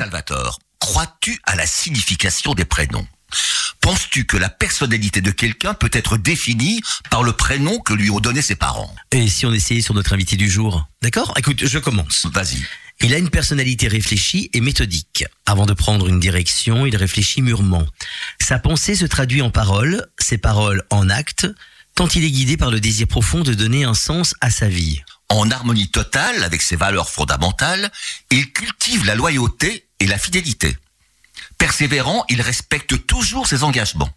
Salvatore, crois-tu à la signification des prénoms? Penses-tu que la personnalité de quelqu'un peut être définie par le prénom que lui ont donné ses parents? Et si on essayait sur notre invité du jour? D'accord? Écoute, je commence. Vas-y. Il a une personnalité réfléchie et méthodique. Avant de prendre une direction, il réfléchit mûrement. Sa pensée se traduit en paroles, ses paroles en actes, tant il est guidé par le désir profond de donner un sens à sa vie. En harmonie totale avec ses valeurs fondamentales, il cultive la loyauté et la fidélité. Persévérant, il respecte toujours ses engagements.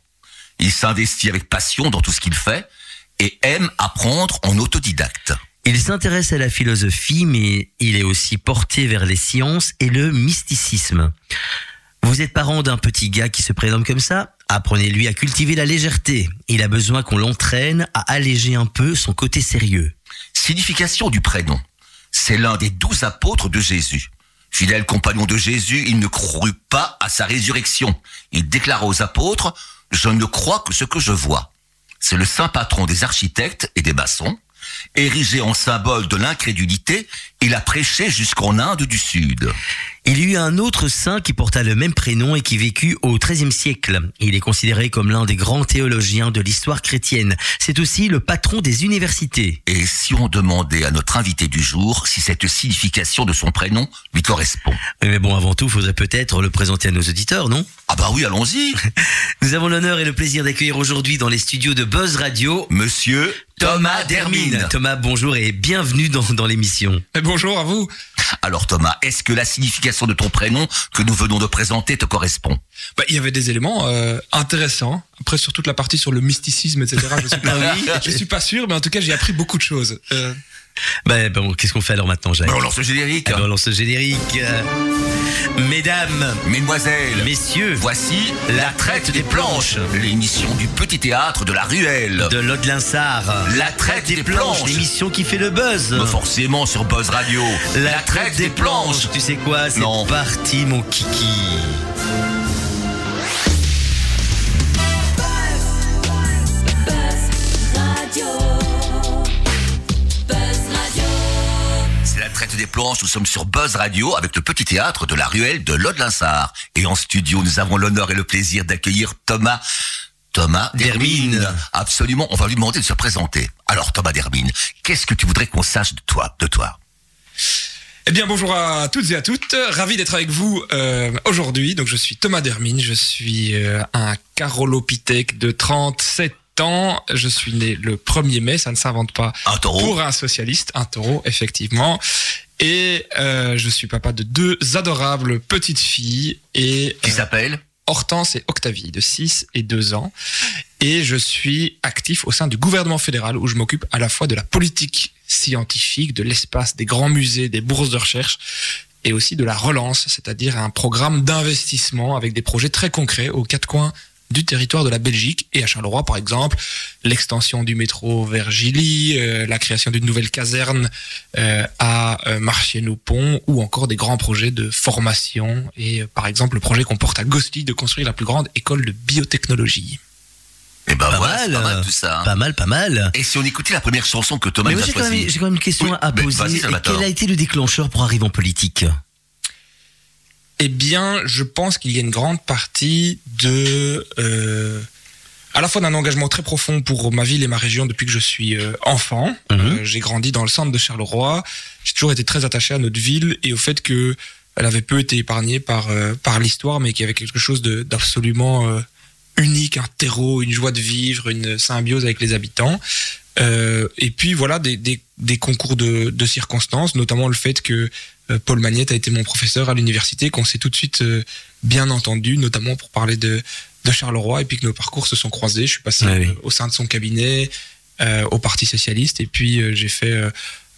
Il s'investit avec passion dans tout ce qu'il fait et aime apprendre en autodidacte. Il s'intéresse à la philosophie, mais il est aussi porté vers les sciences et le mysticisme. Vous êtes parent d'un petit gars qui se prénomme comme ça Apprenez-lui à cultiver la légèreté. Il a besoin qu'on l'entraîne à alléger un peu son côté sérieux. Signification du prénom. C'est l'un des douze apôtres de Jésus. Fidèle compagnon de Jésus, il ne crut pas à sa résurrection. Il déclara aux apôtres, je ne crois que ce que je vois. C'est le saint patron des architectes et des maçons. Érigé en symbole de l'incrédulité, il a prêché jusqu'en Inde du Sud. Il y eut un autre saint qui porta le même prénom et qui vécut au XIIIe siècle. Il est considéré comme l'un des grands théologiens de l'histoire chrétienne. C'est aussi le patron des universités. Et si on demandait à notre invité du jour si cette signification de son prénom lui correspond? Mais bon, avant tout, faudrait peut-être le présenter à nos auditeurs, non? Ah bah oui, allons-y. Nous avons l'honneur et le plaisir d'accueillir aujourd'hui dans les studios de Buzz Radio Monsieur Thomas Dermine. Thomas, bonjour et bienvenue dans, dans l'émission. Eh, bonjour à vous. Alors Thomas, est-ce que la signification de ton prénom que nous venons de présenter te correspond? Bah, il y avait des éléments euh, intéressants. Après, sur toute la partie sur le mysticisme, etc., je suis pas, je suis pas sûr, mais en tout cas, j'ai appris beaucoup de choses. Euh, Ben bon, qu'est-ce qu'on fait alors maintenant, Jacques Bah, On lance le générique. Eh ben, on lance le générique. Mesdames, Mesdemoiselles, messieurs, voici La Traite des Planches, l'émission du petit théâtre de la Ruelle. de Lode-Linsard. La Traite des Planches. l'émission qui fait le buzz. Mais forcément sur Buzz Radio. La, Traite des Planches. Tu sais quoi C'est parti, mon kiki. Des planches. Nous sommes sur Buzz Radio avec le petit théâtre de la ruelle de Lode-Linsard. Et en studio, nous avons l'honneur et le plaisir d'accueillir Thomas. Thomas Dermine. Dermine. Absolument. On va lui demander de se présenter. Alors, Thomas Dermine, qu'est-ce que tu voudrais qu'on sache de toi, de toi? Eh bien, bonjour à toutes et à toutes. Ravi d'être avec vous euh, aujourd'hui. Donc, je suis Thomas Dermine. Je suis euh, un carolopithèque de 37 ans. Je suis né le 1er mai. Ça ne s'invente pas Un taureau. pour un socialiste. Un taureau, effectivement. Et euh, je suis papa de deux adorables petites filles. Et Qui euh, s'appelle? Hortense et Octavie, de 6 et 2 ans. Et je suis actif au sein du gouvernement fédéral où je m'occupe à la fois de la politique scientifique, de l'espace, des grands musées, des bourses de recherche et aussi de la relance, c'est-à-dire un programme d'investissement avec des projets très concrets aux quatre coins du territoire de la Belgique et à Charleroi par exemple, l'extension du métro vers Gilly, euh, la création d'une nouvelle caserne euh, à euh, Marchienne-au-Pont ou encore des grands projets de formation et euh, par exemple le projet qu'on porte à Gosselies de construire la plus grande école de biotechnologie. Eh ben Pas voilà, mal. c'est pas mal tout ça. hein. Pas mal, pas mal. Et si on écoutait la première chanson que Thomas Mais nous moi, a choisie j'ai quand même une question Oui, à poser. Et. Quel a été le déclencheur pour arriver en politique Eh bien, je pense qu'il y a une grande partie de, euh, à la fois d'un engagement très profond pour ma ville et ma région depuis que je suis euh, enfant. Mhm. Euh, j'ai grandi dans le centre de Charleroi. J'ai toujours été très attaché à notre ville et au fait que elle avait peu été épargnée par euh, par l'histoire, mais qu'il y avait quelque chose d'absolument euh, unique, un terreau, une joie de vivre, une symbiose avec les habitants. Et puis voilà des, des, des concours de, de circonstances, notamment le fait que Paul Magnette a été mon professeur à l'université, qu'on s'est tout de suite euh, bien entendu, notamment pour parler de, de Charleroi, et puis que nos parcours se sont croisés. Je suis passé Ah oui. euh, au sein de son cabinet, euh, au Parti socialiste, et puis euh, j'ai fait euh,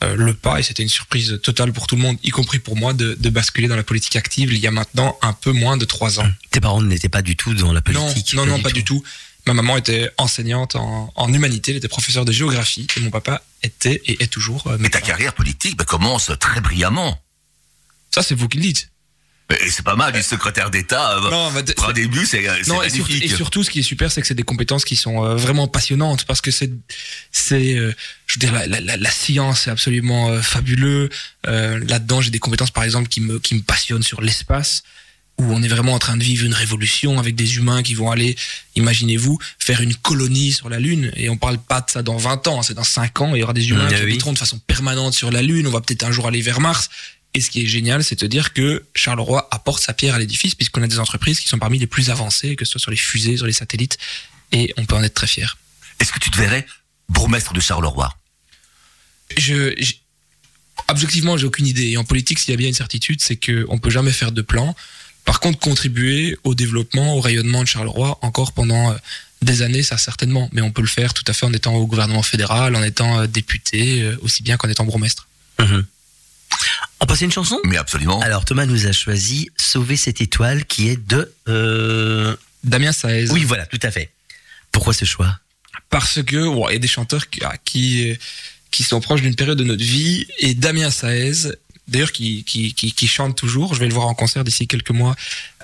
euh, le pas, et c'était une surprise totale pour tout le monde, y compris pour moi, de, de basculer dans la politique active il y a maintenant un peu moins de trois ans. Tes parents n'étaient pas du tout dans la politique Non, non, non, pas du tout. Ma maman était enseignante en, en humanité, elle était professeure de géographie, et mon papa était et est toujours euh, Mais ta carrière politique ben, commence très brillamment. Ça, c'est vous qui le dites. Mais c'est pas mal, du secrétaire d'État. euh, Non, de- pour un début, c'est c'est Non, et surtout, magnifique. et surtout, ce qui est super, c'est que c'est des compétences qui sont euh, vraiment passionnantes parce que c'est, c'est, euh, je veux dire, la, la, la, la science est absolument euh, fabuleux. Euh, là-dedans, j'ai des compétences, par exemple, qui me, qui me passionnent sur l'espace, où on est vraiment en train de vivre une révolution avec des humains qui vont aller, imaginez-vous, faire une colonie sur la Lune. Et on parle pas de ça dans 20 ans, c'est dans 5 ans. Il y aura des humains Mm, qui oui. habiteront de façon permanente sur la Lune. On va peut-être un jour aller vers Mars. Et ce qui est génial, c'est de dire que Charleroi apporte sa pierre à l'édifice, puisqu'on a des entreprises qui sont parmi les plus avancées, que ce soit sur les fusées, sur les satellites, et on peut en être très fier. Est-ce que tu te verrais bourgmestre de Charleroi? Je, je- objectivement, j'ai aucune idée. Et en politique, s'il y a bien une certitude, c'est qu'on peut jamais faire de plan. Par contre, contribuer au développement, au rayonnement de Charleroi, encore pendant euh, des années, ça certainement. Mais on peut le faire tout à fait en étant au gouvernement fédéral, en étant euh, député, euh, aussi bien qu'en étant bourgmestre. Mhm. On passe à une chanson? Mais absolument. Alors Thomas nous a choisi Sauver cette étoile qui est de... euh, Damien Saez. Oui voilà, tout à fait. Pourquoi ce choix? Parce que il y a des chanteurs qui, ah, qui, euh, qui sont proches d'une période de notre vie et Damien Saez d'ailleurs qui, qui, qui, qui chante toujours je vais le voir en concert d'ici quelques mois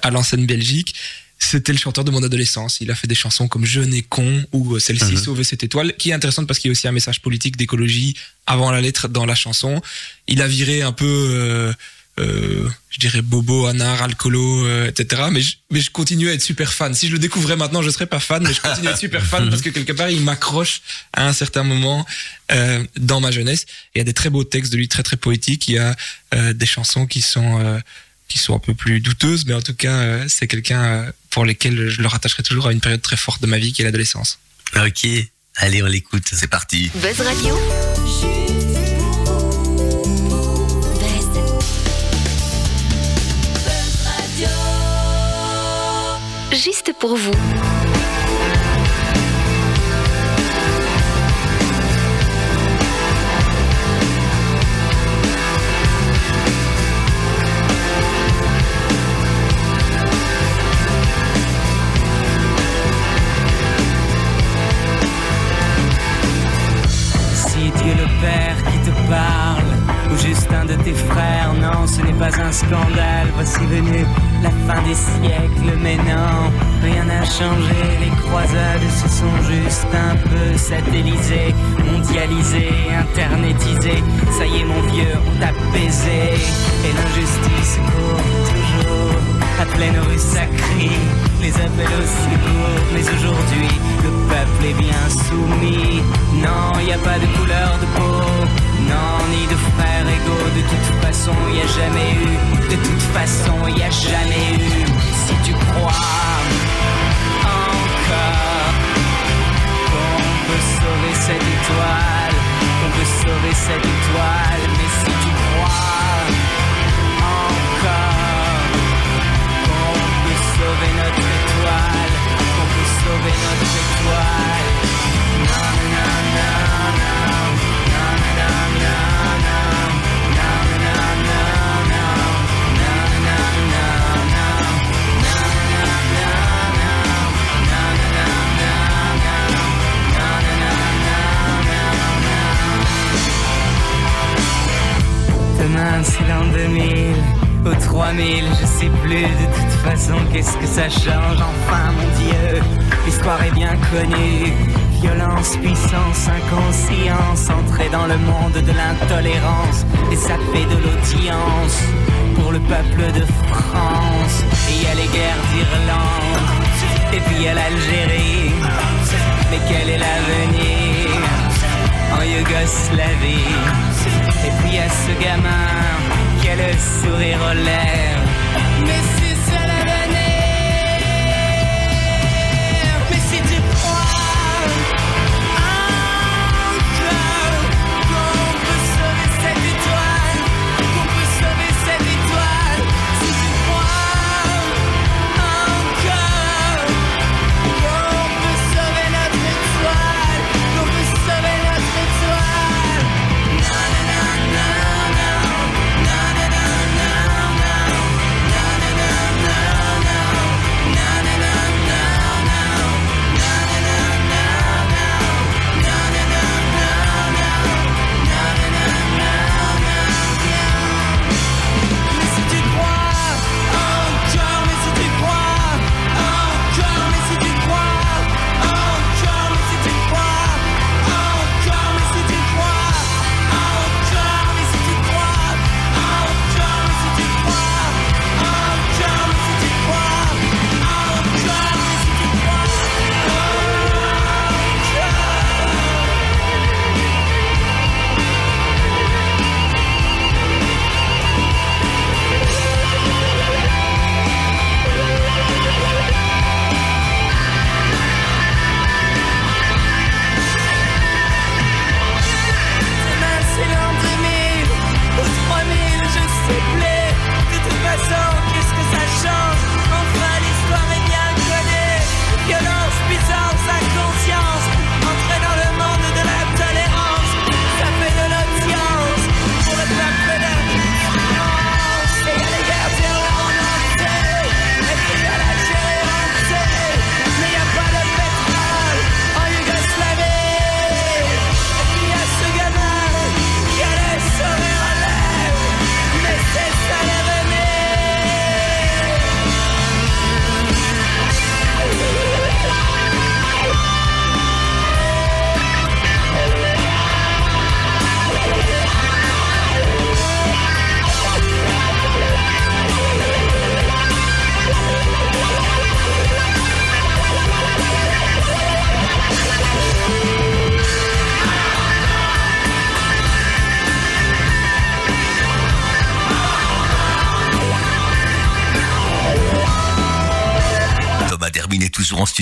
à l'enseigne Belgique c'était le chanteur de mon adolescence il a fait des chansons comme Je n'ai con ou euh, celle-ci Mhm. Sauver cette étoile qui est intéressante parce qu'il y a aussi un message politique d'écologie avant la lettre dans la chanson il a viré un peu euh, euh, je dirais bobo, anard, alcoolo, euh, etc. Mais je, mais je continue à être super fan. Si je le découvrais maintenant, je serais pas fan, mais je continue à être super fan parce que quelque part, il m'accroche à un certain moment euh, dans ma jeunesse. Il y a des très beaux textes de lui, très très poétiques. Il y a euh, des chansons qui sont euh, qui sont un peu plus douteuses, mais en tout cas, euh, c'est quelqu'un euh, pour lequel je le rattacherai toujours à une période très forte de ma vie, qui est l'adolescence. Ok, allez on l'écoute. C'est parti. Buzz Radio. Juste pour vous. Juste un de tes frères, non, ce n'est pas un scandale. Voici venu la fin des siècles, mais non, rien n'a changé. Les croisades se sont juste un peu satellisées, mondialisées, internetisées. Ça y est, mon vieux, on t'a baisé, et l'injustice court toujours. À pleine rue ça les appels au secours Mais aujourd'hui, le peuple est bien soumis Non, y a pas de couleur de peau Non, ni de frères De toute façon, y a jamais eu. De toute façon, y a jamais eu. Si tu crois encore Qu'on peut sauver cette étoile Qu'on peut sauver cette étoile Mais si tu crois encore qu'on peut sauver notre étoile, qu'on peut sauver notre étoile. Non, non, non, non, Demain c'est l'an 2000 Au 3000 je sais plus De toute façon qu'est-ce que ça change. Enfin mon Dieu L'histoire est bien connue. Violence, puissance, inconscience Entrer dans le monde de l'intolérance. Et ça fait de l'audience Pour le peuple de France. Et il y a les guerres d'Irlande. Et puis il y a l'Algérie. Mais quel est l'avenir en Yougoslavie? Et puis à ce gamin qui a le sourire aux lèvres.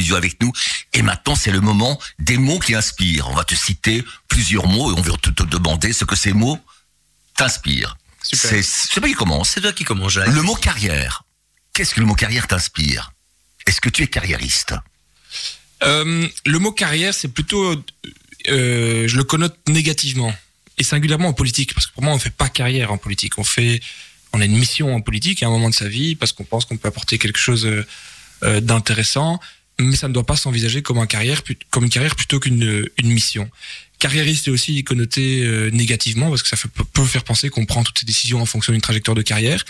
Studio avec nous. Et maintenant, c'est le moment des mots qui inspirent. On va te citer plusieurs mots et on va te, te demander ce que ces mots t'inspirent. C'est, pas qui commence. C'est toi qui commence, Jacques. Le mot carrière. Qu'est-ce que le mot carrière t'inspire? Est-ce que tu es carriériste? Euh, le mot carrière, c'est plutôt, euh, je le connote négativement et singulièrement en politique, parce que pour moi, on fait pas carrière en politique. On fait, on a une mission en politique à un moment de sa vie parce qu'on pense qu'on peut apporter quelque chose euh, euh, d'intéressant, mais ça ne doit pas s'envisager comme une carrière plutôt qu'une une mission. Carriériste est aussi connoté euh, négativement parce que ça peut, faire penser qu'on prend toutes ces décisions en fonction d'une trajectoire de carrière.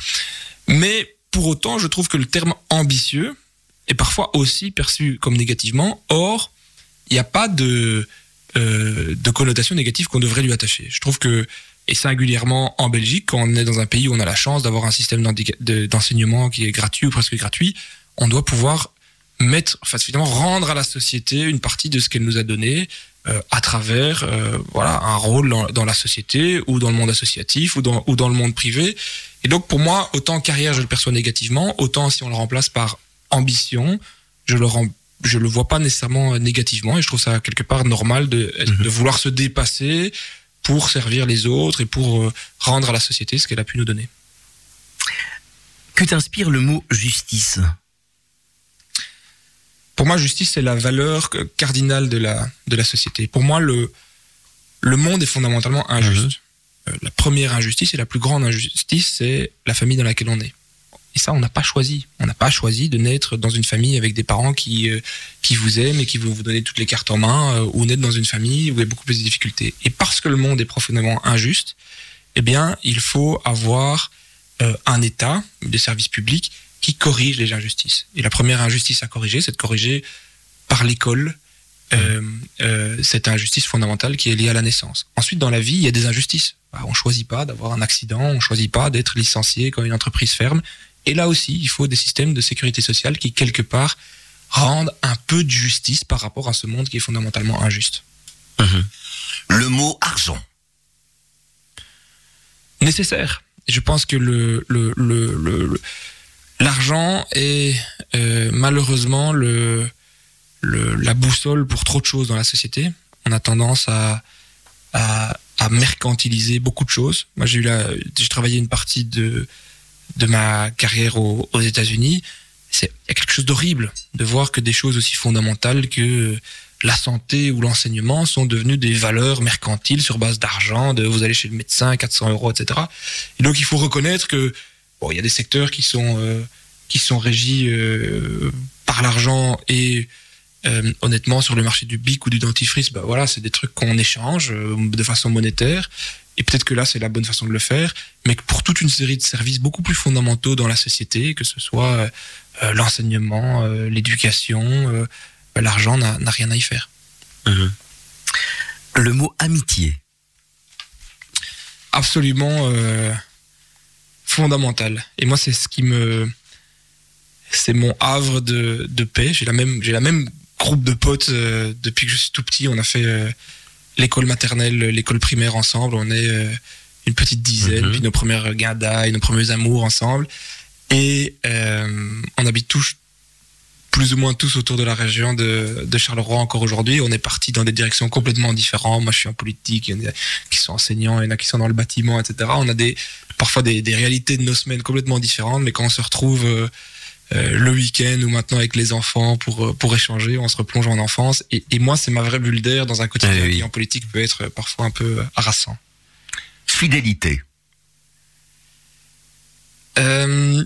Mais pour autant, je trouve que le terme ambitieux est parfois aussi perçu comme négativement. Or, il n'y a pas de, euh, de connotation négative qu'on devrait lui attacher. Je trouve que, et singulièrement en Belgique, quand on est dans un pays où on a la chance d'avoir un système d'enseignement qui est gratuit ou presque gratuit, on doit pouvoir mettre, enfin, finalement, rendre à la société une partie de ce qu'elle nous a donné euh, à travers euh, voilà, un rôle dans, dans la société ou dans le monde associatif ou dans, ou dans le monde privé. Et donc, pour moi, autant carrière, je le perçois négativement, autant si on le remplace par ambition, je le rem- je le vois pas nécessairement négativement et je trouve ça quelque part normal de, Mhm. de vouloir se dépasser pour servir les autres et pour euh, rendre à la société ce qu'elle a pu nous donner. Que t'inspire le mot justice? Pour moi, justice, c'est la valeur cardinale de la, de la société. Pour moi, le, le monde est fondamentalement injuste. Euh, la première injustice et la plus grande injustice, c'est la famille dans laquelle on est. Et ça, on n'a pas choisi. On n'a pas choisi de naître dans une famille avec des parents qui, euh, qui vous aiment et qui vont vous donner toutes les cartes en main, euh, ou naître dans une famille où il y a beaucoup plus de difficultés. Et parce que le monde est profondément injuste, eh bien, il faut avoir euh, un État, des services publics, qui corrige les injustices. Et la première injustice à corriger, c'est de corriger par l'école euh, euh, cette injustice fondamentale qui est liée à la naissance. Ensuite, dans la vie, il y a des injustices. Bah, on choisit pas d'avoir un accident, on choisit pas d'être licencié quand une entreprise ferme. Et là aussi, il faut des systèmes de sécurité sociale qui, quelque part, rendent un peu de justice par rapport à ce monde qui est fondamentalement injuste. Le mot argent. nécessaire. Je pense que le, le, le, le- le- l'argent est euh, malheureusement le, le, la boussole pour trop de choses dans la société. On a tendance à, à, à mercantiliser beaucoup de choses. Moi, j'ai eu la, j'ai travaillé une partie de, de ma carrière aux, États-Unis. C'est, il y a quelque chose d'horrible de voir que des choses aussi fondamentales que la santé ou l'enseignement sont devenus des valeurs mercantiles sur base d'argent, de vous allez chez le médecin, 400 euros, etc. Et donc il faut reconnaître que bon, il y a des secteurs qui sont euh, qui sont régis euh, par l'argent et euh, honnêtement sur le marché du bic ou du dentifrice, bah voilà, c'est des trucs qu'on échange euh, de façon monétaire. Et peut-être que là, c'est la bonne façon de le faire, mais que pour toute une série de services beaucoup plus fondamentaux dans la société, que ce soit euh, euh, l'enseignement, euh, l'éducation, euh, bah, l'argent n'a n'a rien à y faire. Le mot amitié. absolument euh, fondamental. Et moi, c'est ce qui me, c'est mon havre de, de paix. J'ai la même, j'ai la même groupe de potes euh, depuis que je suis tout petit. On a fait euh, l'école maternelle, l'école primaire ensemble. On est euh, une petite dizaine, Mhm. puis nos premières guindas et nos premiers amours ensemble. Et on habite tous plus ou moins tous autour de la région de, de Charleroi encore aujourd'hui. On est parti dans des directions complètement différentes. Moi, je suis en politique, il y en a qui sont enseignants, il y en a qui sont dans le bâtiment, etc. On a des, parfois des, des réalités de nos semaines complètement différentes, mais quand on se retrouve euh, euh, le week-end ou maintenant avec les enfants pour, euh, pour échanger, on se replonge en enfance. Et, et moi, c'est ma vraie bulle d'air dans un quotidien oui. qui, en politique, peut être parfois un peu harassant. Fidélité. Euh,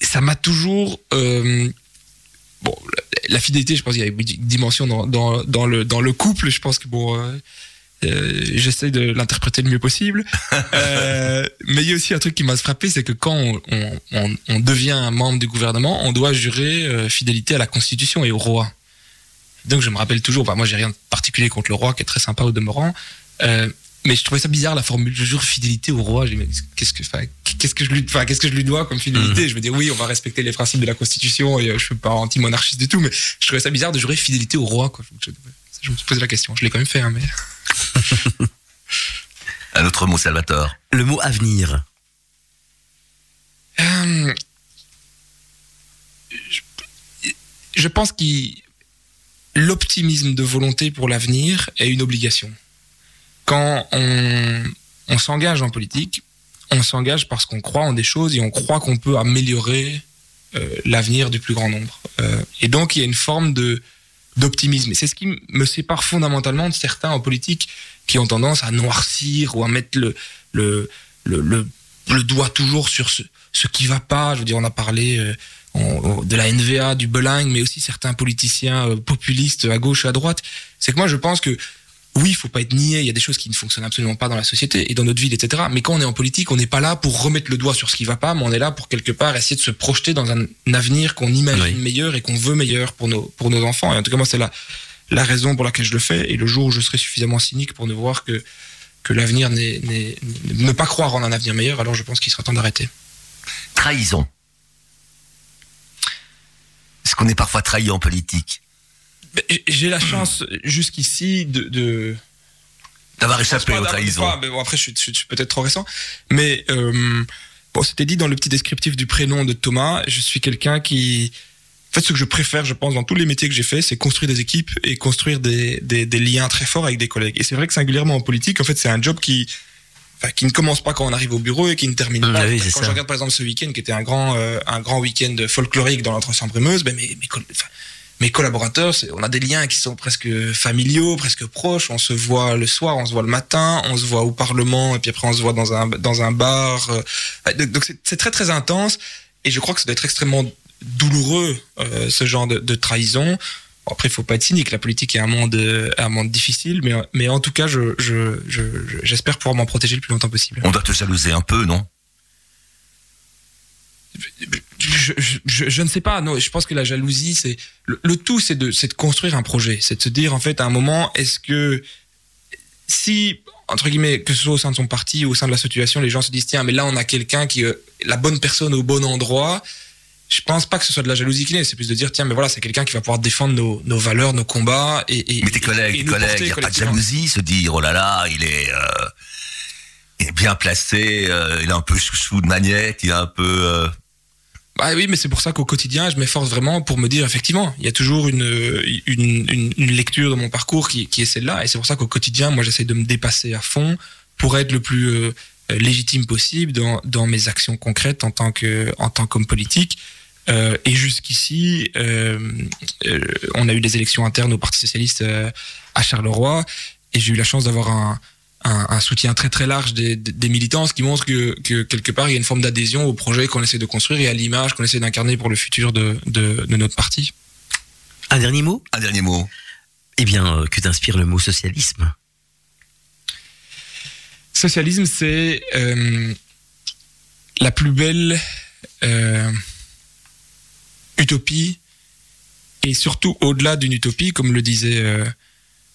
ça m'a toujours. euh, bon, la, fidélité, je pense qu'il y a une dimension dans, dans, dans, le, dans le couple. Je pense que bon. euh, J'essaie de l'interpréter le mieux possible. Euh, mais il y a aussi un truc qui m'a frappé, c'est que quand on, on, on, on devient un membre du gouvernement, on doit jurer euh, fidélité à la Constitution et au roi. Donc je me rappelle toujours, bah, moi j'ai rien de particulier contre le roi, qui est très sympa au demeurant, euh, mais je trouvais ça bizarre la formule je jure fidélité au roi. Qu'est-ce que, enfin, qu'est-ce que je lui, enfin, qu'est-ce que je lui dois comme fidélité? Je me dis oui, on va respecter les principes de la Constitution et euh, je suis pas anti-monarchiste du tout, mais je trouvais ça bizarre de jurer fidélité au roi. Quoi. Je, je me suis posé la question. Je l'ai quand même fait, hein, mais Un autre mot, Salvatore. Le mot avenir. Euh, je- je pense que l'optimisme de volonté pour l'avenir est une obligation. Quand on, on s'engage en politique, on s'engage parce qu'on croit en des choses et on croit qu'on peut améliorer euh, l'avenir du plus grand nombre. Euh, et donc il y a une forme de d'optimisme. Et c'est ce qui me sépare fondamentalement de certains en politique qui ont tendance à noircir ou à mettre le, le, le, le, le doigt toujours sur ce, ce qui va pas. Je veux dire, on a parlé euh, de la NVA, du Belang, mais aussi certains politiciens euh, populistes à gauche et à droite. C'est que moi, je pense que oui, il faut pas être niais. Il y a des choses qui ne fonctionnent absolument pas dans la société et dans notre ville, etc. Mais quand on est en politique, on n'est pas là pour remettre le doigt sur ce qui va pas, mais on est là pour quelque part essayer de se projeter dans un avenir qu'on imagine Oui. meilleur et qu'on veut meilleur pour nos pour nos enfants. Et en tout cas, moi, c'est la la raison pour laquelle je le fais. Et le jour où je serai suffisamment cynique pour ne voir que que l'avenir n'est n'est- ne pas croire en un avenir meilleur, alors je pense qu'il sera temps d'arrêter. Trahison. Est-ce qu'on est parfois trahi en politique? J'ai- la chance jusqu'ici de, de D'avoir échappé aux trahisons mais bon, après, je suis, je suis peut-être trop récent. Mais euh, bon, c'était dit dans le petit descriptif du prénom de Thomas. Je suis quelqu'un qui. En fait, ce que je préfère, je pense, dans tous les métiers que j'ai fait, c'est construire des équipes et construire des, des, des liens très forts avec des collègues. Et c'est vrai que singulièrement en politique, en fait, c'est un job qui. Enfin, qui ne commence pas quand on arrive au bureau et qui ne termine pas. oui, quand c'est je ça. regarde par exemple ce week-end qui était un grand, euh, un grand week-end folklorique dans l'entre brumeuse ben mes, mes, coll- enfin, mes collaborateurs, on a des liens qui sont presque familiaux, presque proches. On se voit le soir, on se voit le matin, on se voit au Parlement, et puis après on se voit dans un dans un bar. euh, donc- c'est très très intense, et je crois que ça doit être extrêmement douloureux euh, ce genre de, de trahison. Après, il faut pas être cynique. La politique est un monde un monde difficile, mais mais en tout cas, je je je- je- j'espère pouvoir m'en protéger le plus longtemps possible. On doit te jalouser un peu, non? Je, je, je, je ne sais pas. Non, je pense que la jalousie, c'est le, le tout, c'est de, c'est de construire un projet, c'est de se dire en fait à un moment, est-ce que si entre guillemets que ce soit au sein de son parti ou au sein de la situation, les gens se disent tiens, mais là on a quelqu'un qui est la bonne personne au bon endroit. Je pense pas que ce soit de la jalousie qui naît, c'est plus de dire tiens, mais voilà, c'est quelqu'un qui va pouvoir défendre nos, nos valeurs, nos combats et, et Mais tes collègues, et tes collègues, n'y a pas de jalousie, se dire, oh là là, il est, euh, il est bien placé, euh, il est un peu chouchou de Magnette, il est un peu... euh, Bah oui, mais c'est pour ça qu'au quotidien, je m'efforce vraiment pour me dire, effectivement, il y a toujours une, une, une, lecture de mon parcours qui, est celle-là. Et c'est pour ça qu'au quotidien, moi, j'essaie de me dépasser à fond pour être le plus euh, euh, légitime possible dans, dans mes actions concrètes en tant que en tant qu'homme politique. Euh, et jusqu'ici, on a eu des élections internes au Parti socialiste à Charleroi, et j'ai eu la chance d'avoir un, un, un soutien très très large des, des militants, ce qui montre que, que quelque part il y a une forme d'adhésion au projet qu'on essaie de construire et à l'image qu'on essaie d'incarner pour le futur de, de, de notre parti. Un dernier mot? Un dernier mot. Eh bien, euh, que t'inspire le mot socialisme? Socialisme, c'est euh, la plus belle euh, utopie et surtout au-delà d'une utopie, comme le disait euh,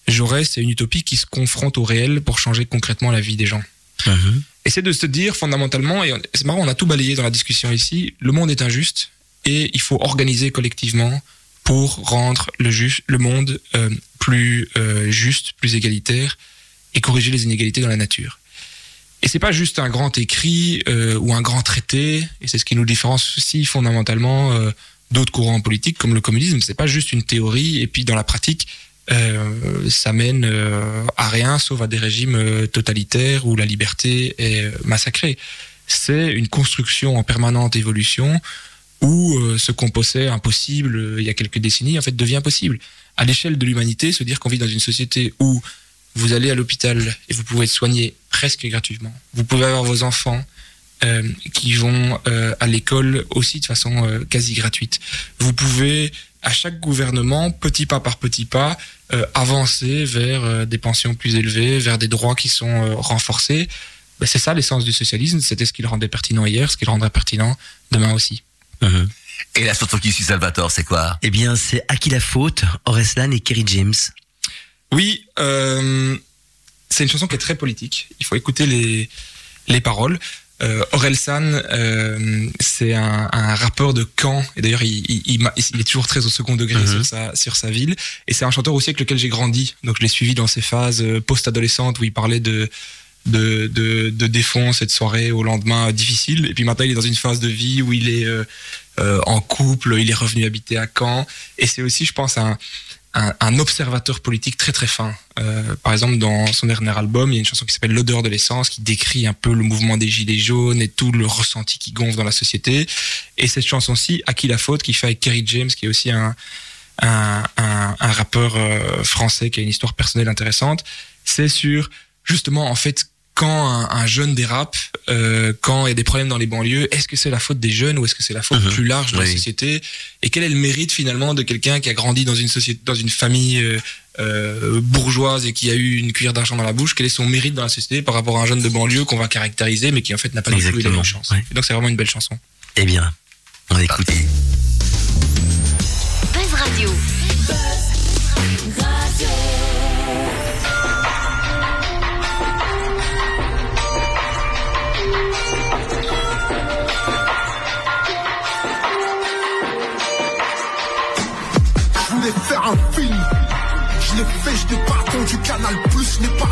Jaurès, c'est une utopie qui se confronte au réel pour changer concrètement la vie des gens. Mhm. Et c'est de se dire fondamentalement, et c'est marrant, on a tout balayé dans la discussion ici, le monde est injuste et il faut organiser collectivement pour rendre le, ju- le monde euh, plus euh, juste, plus égalitaire et corriger les inégalités dans la nature. Et c'est pas juste un grand écrit euh, ou un grand traité, et c'est ce qui nous différencie aussi fondamentalement d'autres courants politiques comme le communisme. C'est pas juste une théorie et puis dans la pratique, euh, ça mène euh, à rien sauf à des régimes euh, totalitaires où la liberté est euh, massacrée. C'est une construction en permanente évolution où euh, ce qu'on pensait impossible euh, il y a quelques décennies en fait devient possible. À l'échelle de l'humanité, se dire qu'on vit dans une société où vous allez à l'hôpital et vous pouvez être soigné presque gratuitement. Vous pouvez avoir vos enfants euh, qui vont euh, à l'école aussi de façon euh, quasi gratuite. Vous pouvez à chaque gouvernement, petit pas par petit pas, euh, avancer vers euh, des pensions plus élevées, vers des droits qui sont euh, renforcés. Ben, c'est ça l'essence du socialisme. C'était ce qui le rendait pertinent hier, ce qui le rendra pertinent demain aussi. Et la chanson qui suit Salvatore, c'est quoi? Eh bien, c'est À qui la faute Oreslan et Kerry James. Oui, euh, c'est une chanson qui est très politique. Il faut écouter les, les paroles. Euh, Orelsan, euh, c'est un, un rappeur de Caen, et d'ailleurs il, il, il m'a- il est toujours très au second degré Mhm. sur, sa, sur sa ville. Et c'est un chanteur aussi avec lequel j'ai grandi, donc je l'ai suivi dans ses phases euh, post-adolescentes où il parlait de de, de, de défonce et de soirée au lendemain difficile. Et puis maintenant, il est dans une phase de vie où il est euh, euh, en couple, il est revenu habiter à Caen. Et c'est aussi, je pense, un, un, un observateur politique très très fin. Euh, par exemple, dans son dernier album, il y a une chanson qui s'appelle L'odeur de l'essence, qui décrit un peu le mouvement des gilets jaunes et tout le ressenti qui gonfle dans la société. Et cette chanson-ci, À qui la faute, qui fait avec Kerry James, qui est aussi un, un, un, rappeur euh, français qui a une histoire personnelle intéressante, c'est sur justement en fait quand un, un jeune dérape, euh, quand il y a des problèmes dans les banlieues, est-ce que c'est la faute des jeunes ou est-ce que c'est la faute Mhm. plus large de la société? Et quel est le mérite finalement de quelqu'un qui a grandi dans une société, dans une famille euh, euh, bourgeoise et qui a eu une cuillère d'argent dans la bouche? Quel est son mérite dans la société par rapport à un jeune de banlieue qu'on va caractériser, mais qui en fait n'a pas du tout eu la même chance ouais. Et Donc c'est vraiment une belle chanson. Eh bien, on écoute. Buzz attendu Canal Plus, n'ai pas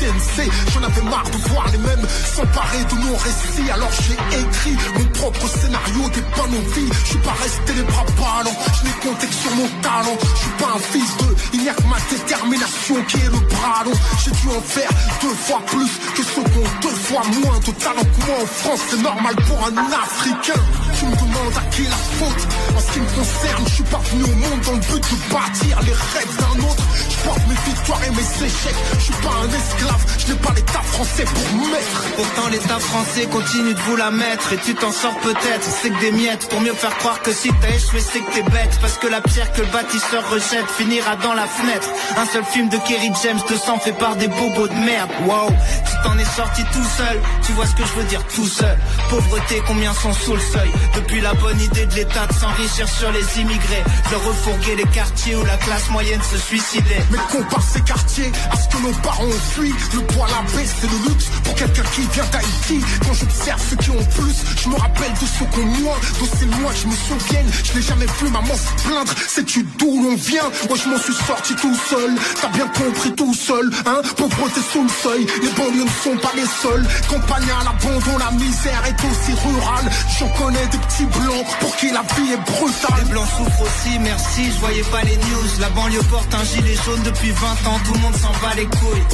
J'en avais marre de voir les mêmes s'emparer de nos récits. Alors j'ai écrit mon propre scénario des bonnes vies. Je suis pas resté les bras ballants, je n'ai compté que sur mon talent. Je suis pas un fils de, il n'y a que ma détermination qui est le bras long. J'ai dû en faire deux fois plus que ceux qui ont deux fois moins de talent que moi en France. C'est normal pour un Africain. Tu me demandes à qui la faute. En ce qui me concerne, je suis pas venu au monde dans le but de bâtir les rêves d'un autre. Je porte mes victoires et mes échecs. Je suis pas un esclave, je n'ai pas l'état français pour mettre. Pourtant l'État français continue de vous la mettre. Et tu t'en sors peut-être, c'est que des miettes. Pour mieux faire croire que si t'as échoué c'est que t'es bête. Parce que la pierre que le bâtisseur rejette finira dans la fenêtre. Un seul film de Kerry James de sang fait par des bobos de merde. Wow, tu t'en es sorti tout seul. Tu vois ce que je veux dire tout seul. Pauvreté, combien sont sous le seuil? Depuis la bonne idée de l'État de s'enrichir sur les immigrés De refourguer les quartiers où la classe moyenne se suicidait. Mais compare ces quartiers à ce que nos parents ont fui. Le poids, la baisse, c'est le luxe pour quelqu'un qui vient d'Haïti. Quand j'observe ceux qui ont plus, je me rappelle de ceux qui ont moins. De c'est loin je me souvienne. Je n'ai jamais vu maman se plaindre. Sais-tu d'où l'on vient? Moi, je m'en suis sorti tout seul. T'as bien compris tout seul, hein? Pauvreté sous le seuil. Les banlieues ne sont pas les seuls. Campagne à l'abandon, la misère est aussi rurale. J'en connais des petits blancs pour qui la vie est brutale. Les blancs souffrent aussi, merci, je voyais pas les news. La banlieue porte un gilet jaune depuis 20 ans, tout le monde s'en bat les couilles.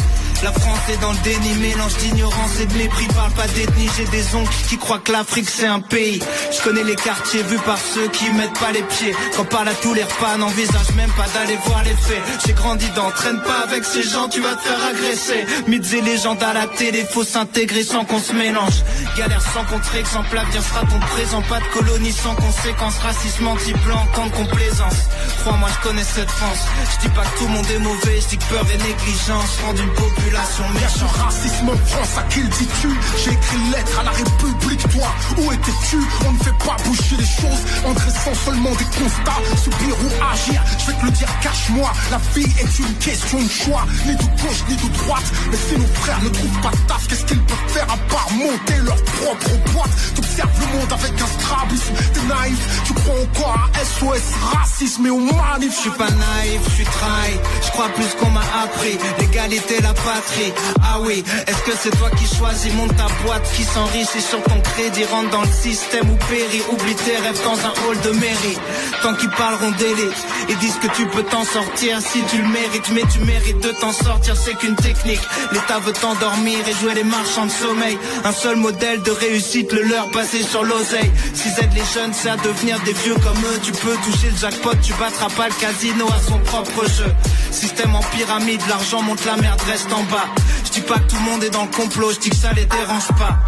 La France est dans le déni, mélange d'ignorance et de mépris, parle pas d'ethnie, j'ai des oncles qui croient que l'Afrique c'est un pays. Je connais les quartiers vus par ceux qui mettent pas les pieds. Quand parle à tous les repas, n'envisage même pas d'aller voir les faits. J'ai grandi dans, traîne pas avec ces gens, tu vas te faire agresser. Mythes et légendes à la télé, faut s'intégrer sans qu'on se mélange. Galère sans contre exemple, l'avenir sera ton présent, pas de colonie sans conséquences, racisme anti-blanc, tant de complaisance. Crois-moi, je connais cette France. Je dis pas que tout le monde est mauvais, je dis que peur et négligence rendent une population Ce méchante. racisme France, à qui le dis-tu. J'ai écrit une lettre à la République, toi, où étais-tu? On ne fait pas bouger les choses. En dressant seulement des constats. Subir ou agir, je vais te le dire, cache-moi. La vie est une question de choix, ni de gauche ni de droite. Mais si nos frères ne trouvent pas de taf, qu'est-ce qu'ils peuvent faire à part monter leur propre boîte? T'observes le monde avec un strabisme, t'es naïf. Tu crois encore à SOS racisme et au manif. Je suis pas naïf, je suis trahi. Je crois plus qu'on m'a appris. L'égalité, la Ah oui, est-ce que c'est toi qui choisis Monte ta boîte qui s'enrichit sur ton crédit. Rentre dans le système ou périt? Oublie tes rêves dans un hall de mairie. Tant qu'ils parleront d'élite, ils disent que tu peux t'en sortir si tu le mérites. Mais tu mérites de t'en sortir, c'est qu'une technique. L'État veut t'endormir et jouer les marchands de sommeil. Un seul modèle de réussite, le leur basé sur l'oseille. Si aide les jeunes, c'est à devenir des vieux comme eux. Tu peux toucher le jackpot, tu battras pas le casino à son propre jeu. Système en pyramide, l'argent monte, la merde reste en bas. Je dis pas que tout le monde est dans le complot, je dis que ça les dérange pas.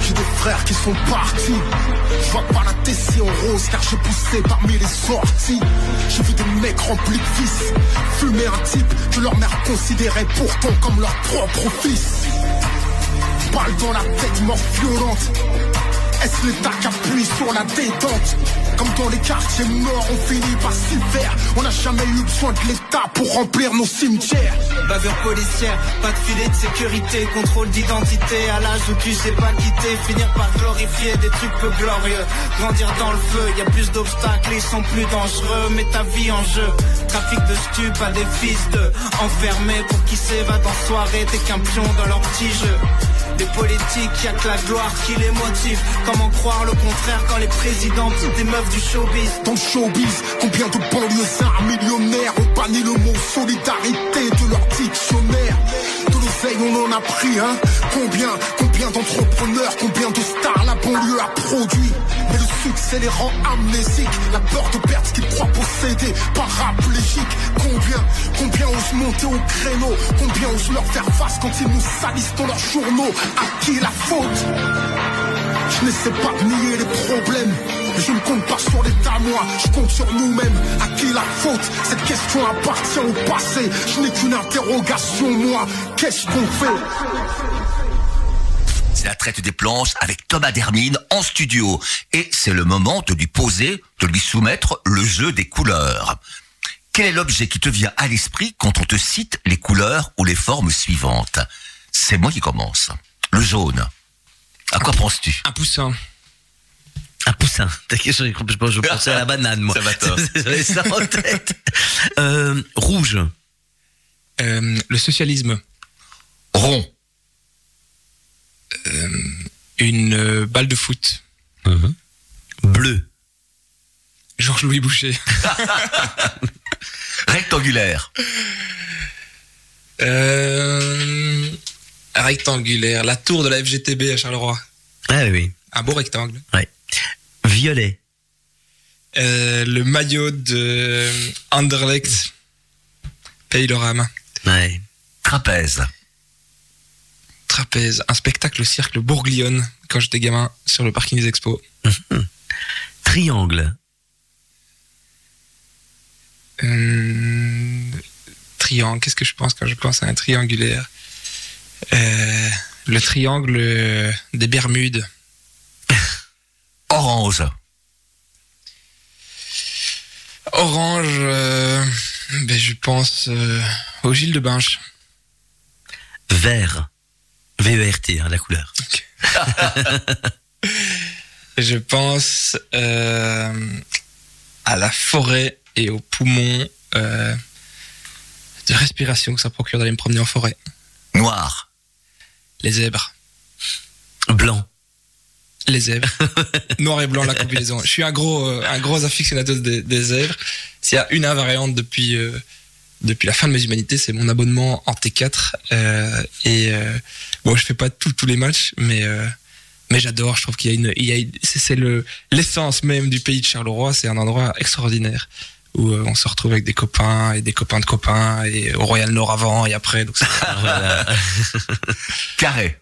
J'ai des frères qui sont partis. Je vois pas la Tessie en rose car j'ai poussé parmi les sorties. J'ai vu des mecs remplis de vices. Fumer un type que leur mère considérait pourtant comme leur propre fils. Balle dans la tête, mort violente. Est-ce l'État qui appuie sur la détente? Comme dans les quartiers morts, on finit par s'y faire. On n'a jamais eu besoin de l'État pour remplir nos cimetières. Bavure policière, pas de filet de sécurité, contrôle d'identité à l'âge où tu sais pas quitter, finir par glorifier des trucs peu glorieux, grandir dans le feu, y a plus d'obstacles, ils sont plus dangereux, mais ta vie en jeu, trafic de stup à des fils de enfermés pour qui s'évadent en soirée, t'es qu'un pion dans leur petit jeu. Des politiques, y a que la gloire qui les motive. Comment croire le contraire quand les présidents des meufs showbiz. Dans le showbiz, combien de banlieusards millionnaires ont banni le mot solidarité de leur dictionnaire. De l'oseille on en a pris, hein. Combien, combien d'entrepreneurs, combien de stars la banlieue a produit. Mais le succès les rend amnésiques. La peur de perdre ce qu'ils croient posséder, paraplégiques Combien, combien osent monter au créneau? Combien osent leur faire face quand ils nous salissent dans leurs journaux? À qui la faute? Je n'essaie pas de nier les problèmes. Je ne compte pas sur l'État, moi, je compte sur nous-mêmes. À qui la faute? Cette question appartient au passé. Je n'ai qu'une interrogation, moi. Qu'est-ce qu'on fait? C'est la traite des planches avec Thomas Dermine en studio. Et c'est le moment de lui poser, de lui soumettre le jeu des couleurs. Quel est l'objet qui te vient à l'esprit quand on te cite les couleurs ou les formes suivantes? C'est moi qui commence. Le jaune. À quoi penses-tu? Un poussin. Un poussin. Je, je, je pensais à la banane, moi. Ça va, toi. J'avais ça en tête. Euh, rouge. Euh, le socialisme. Rond. Une euh, balle de foot. Bleu. Georges-Louis Boucher. Rectangulaire. Euh, rectangulaire. La tour de la FGTB à Charleroi. Ah oui. Un beau rectangle. Ouais. Violet. Euh, le maillot de Anderlecht. Le rame. Ouais. Trapèze. Trapèze. Un spectacle au cirque Bourglione quand j'étais gamin sur le parking des expos. Triangle. Euh, triangle. Qu'est-ce que je pense quand je pense à un triangulaire? Euh, Le triangle des Bermudes. Orange. Orange. euh, ben, je pense euh, au Gilles de Binche. Vert. V-E-R-T, hein, la couleur. Je pense euh, à la forêt et aux poumons de respiration que ça procure d'aller me promener en forêt. Noir. Les zèbres. Blanc. Les zèbres. Noir et blanc, la combinaison. Je suis un gros, euh, un gros aficionados des, des zèbres. S'il y a une invariante depuis, euh, depuis la fin de mes humanités, c'est mon abonnement en T4. Euh, et euh, bon, je fais pas tout- tous les matchs, mais, euh, mais j'adore. Je trouve qu'il y a une, il y a une- c'est c'est le, l'essence même du pays de Charleroi. C'est un endroit extraordinaire où euh, on se retrouve avec des copains et des copains de copains et au Royal Nord avant et après. Donc Voilà. Carré.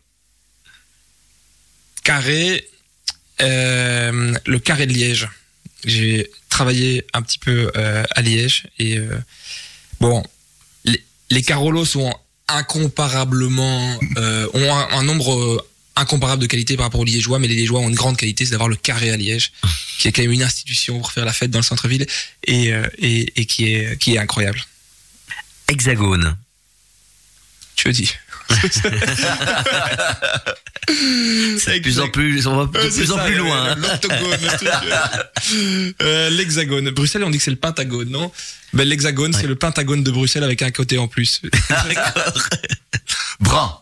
carré, le carré de Liège. J'ai travaillé un petit peu euh, à Liège et euh, bon, les, les Carolos sont incomparablement euh, ont un, un nombre euh, incomparable de qualité par rapport aux Liégeois, mais les Liégeois ont une grande qualité, c'est d'avoir le carré à Liège, qui est quand même une institution pour faire la fête dans le centre-ville et, euh, et, et qui est qui est incroyable. Hexagone. Tu le dis. C'est de plus en plus, on va de plus en plus loin. hein. L'octogone, euh, l'hexagone. Bruxelles, on dit que c'est le pentagone, non? Ben, L'hexagone, c'est le pentagone de Bruxelles avec un côté en plus. Brun.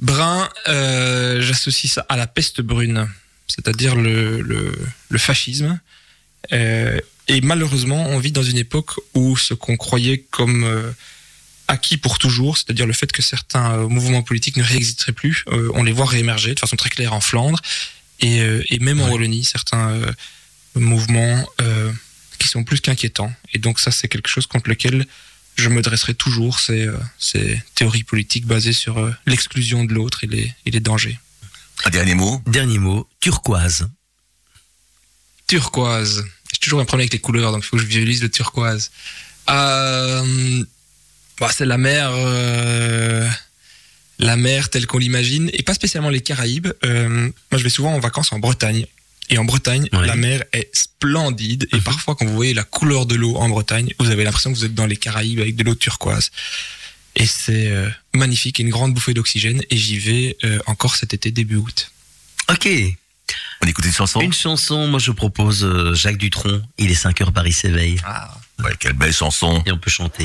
Brun, euh, j'associe ça à la peste brune, c'est-à-dire le, le, le fascisme. Euh, et malheureusement, on vit dans une époque où ce qu'on croyait comme acquis pour toujours, c'est-à-dire le fait que certains euh, mouvements politiques ne réexisteraient plus, euh, on les voit réémerger de façon très claire en Flandre et, euh, et même en Wallonie, certains euh, mouvements euh, qui sont plus qu'inquiétants. Et donc ça, c'est quelque chose contre lequel je me dresserai toujours, c'est euh, ces théories politiques basées sur euh, l'exclusion de l'autre et les, et les dangers. Un dernier mot? Dernier mot, turquoise. Turquoise. J'ai toujours un problème avec les couleurs, donc il faut que je visualise le turquoise. Euh, bah, c'est la mer. euh, la mer telle qu'on l'imagine et pas spécialement les Caraïbes. Euh, moi, je vais souvent en vacances en Bretagne. Et en Bretagne, Ouais. la mer est splendide. Et Mhm. parfois, quand vous voyez la couleur de l'eau en Bretagne, vous avez l'impression que vous êtes dans les Caraïbes avec de l'eau turquoise. Et c'est euh, magnifique, une grande bouffée d'oxygène. Et j'y vais euh, encore cet été, début août. Ok. On écoute une chanson Une chanson, moi je propose Jacques Dutronc. Il est 5 heures, Paris s'éveille. Ouais, quelle belle chanson. Et on peut chanter.